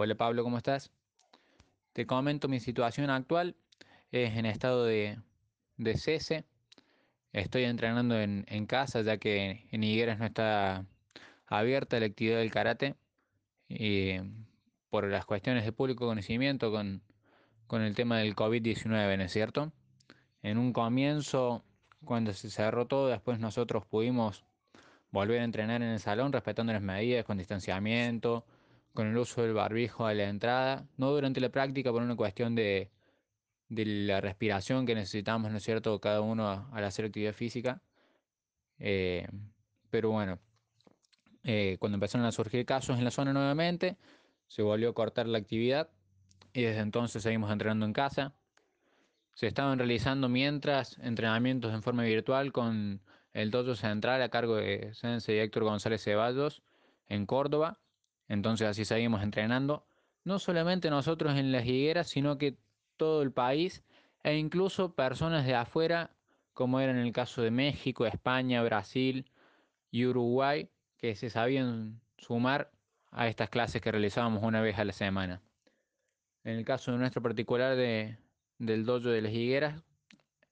Hola Pablo, ¿cómo estás? Te comento mi situación actual. Es en estado de, de cese. Estoy entrenando en, en casa ya que en Higueras no está abierta la actividad del karate. Y por las cuestiones de público conocimiento con, con el tema del COVID-19, ¿no es cierto? En un comienzo, cuando se cerró todo, después nosotros pudimos volver a entrenar en el salón respetando las medidas con distanciamiento, con el uso del barbijo a la entrada, no durante la práctica por una cuestión de, de la respiración que necesitamos, ¿no es cierto?, cada uno al hacer actividad física. Eh, pero bueno, eh, cuando empezaron a surgir casos en la zona nuevamente, se volvió a cortar la actividad y desde entonces seguimos entrenando en casa. Se estaban realizando mientras entrenamientos en forma virtual con el dojo central a cargo de Sensei Héctor González Ceballos en Córdoba. Entonces así seguimos entrenando, no solamente nosotros en las higueras, sino que todo el país e incluso personas de afuera, como era en el caso de México, España, Brasil y Uruguay, que se sabían sumar a estas clases que realizábamos una vez a la semana. En el caso de nuestro particular de, del dojo de las higueras,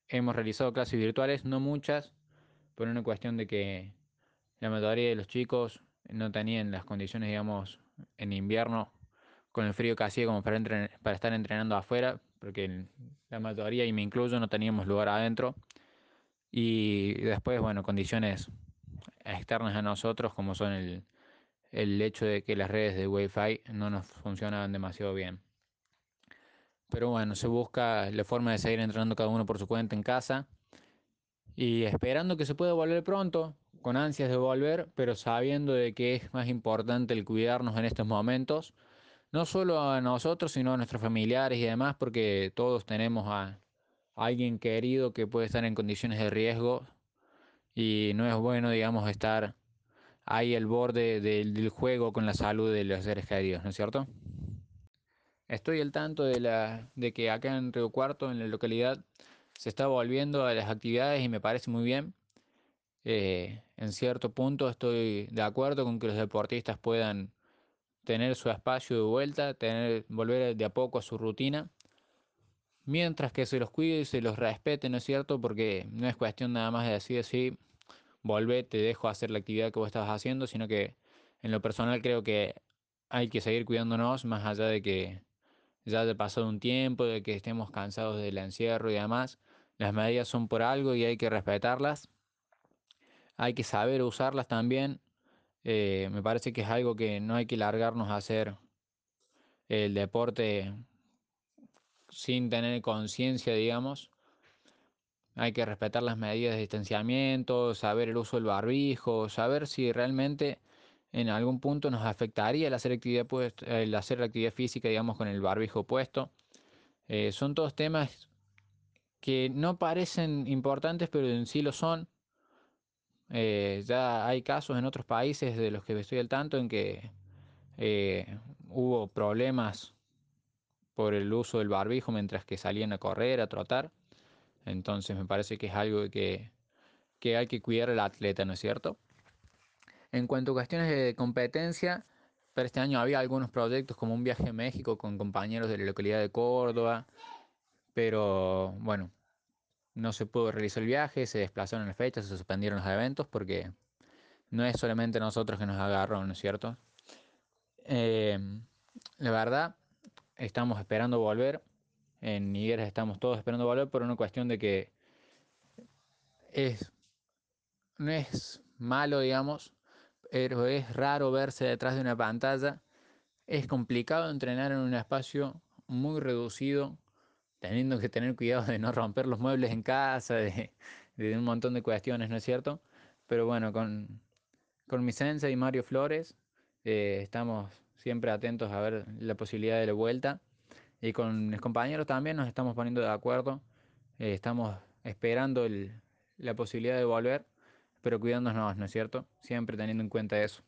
hemos realizado clases virtuales, no muchas, por una cuestión de que la mayoría de los chicos no tenían las condiciones, digamos, en invierno, con el frío que hacía como para, para estar entrenando afuera, porque la mayoría, y me incluyo, no teníamos lugar adentro. Y después, bueno, condiciones externas a nosotros, como son el, el hecho de que las redes de Wi-Fi no nos funcionaban demasiado bien. Pero bueno, se busca la forma de seguir entrenando cada uno por su cuenta en casa y esperando que se pueda volver pronto, con ansias de volver, pero sabiendo de que es más importante el cuidarnos en estos momentos, no solo a nosotros, sino a nuestros familiares y demás, porque todos tenemos a alguien querido que puede estar en condiciones de riesgo y no es bueno, digamos, estar ahí al borde del, juego con la salud de los seres queridos, ¿no es cierto? Estoy al tanto de, la, de que acá en Río Cuarto, en la localidad, se está volviendo a las actividades y me parece muy bien. Eh, en cierto punto estoy de acuerdo con que los deportistas puedan tener su espacio de vuelta, tener, volver de a poco a su rutina, mientras que se los cuide y se los respete, ¿no es cierto? Porque no es cuestión nada más de decir así, volvé, te dejo hacer la actividad que vos estabas haciendo, sino que en lo personal creo que hay que seguir cuidándonos más allá de que ya haya pasado un tiempo, de que estemos cansados del encierro y demás. Las medidas son por algo y hay que respetarlas. Hay que saber usarlas también. Eh, me parece que es algo que no hay que largarnos a hacer el deporte sin tener conciencia, digamos. Hay que respetar las medidas de distanciamiento, saber el uso del barbijo, saber si realmente en algún punto nos afectaría el hacer actividad, el hacer la actividad física, digamos, con el barbijo puesto. Eh, son todos temas que no parecen importantes, pero en sí lo son. Eh, ya hay casos en otros países de los que estoy al tanto en que eh, hubo problemas por el uso del barbijo mientras que salían a correr, a trotar. Entonces me parece que es algo que, que hay que cuidar al atleta, ¿no es cierto? En cuanto a cuestiones de competencia, para este año había algunos proyectos como un viaje a México con compañeros de la localidad de Córdoba, pero bueno, no se pudo realizar el viaje, se desplazaron las fechas, se suspendieron los eventos porque no es solamente nosotros que nos agarró, ¿no es cierto? Eh, la verdad, estamos esperando volver. En Nigueras estamos todos esperando volver por una cuestión de que es, no es malo, digamos, pero es raro verse detrás de una pantalla. Es complicado entrenar en un espacio muy reducido, teniendo que tener cuidado de no romper los muebles en casa, de, un montón de cuestiones, ¿no es cierto? Pero bueno, con, con mi sensei y Mario Flores eh, estamos siempre atentos a ver la posibilidad de la vuelta. Y con mis compañeros también nos estamos poniendo de acuerdo. Eh, estamos esperando la posibilidad de volver pero cuidándonos, ¿no es cierto? Siempre teniendo en cuenta eso.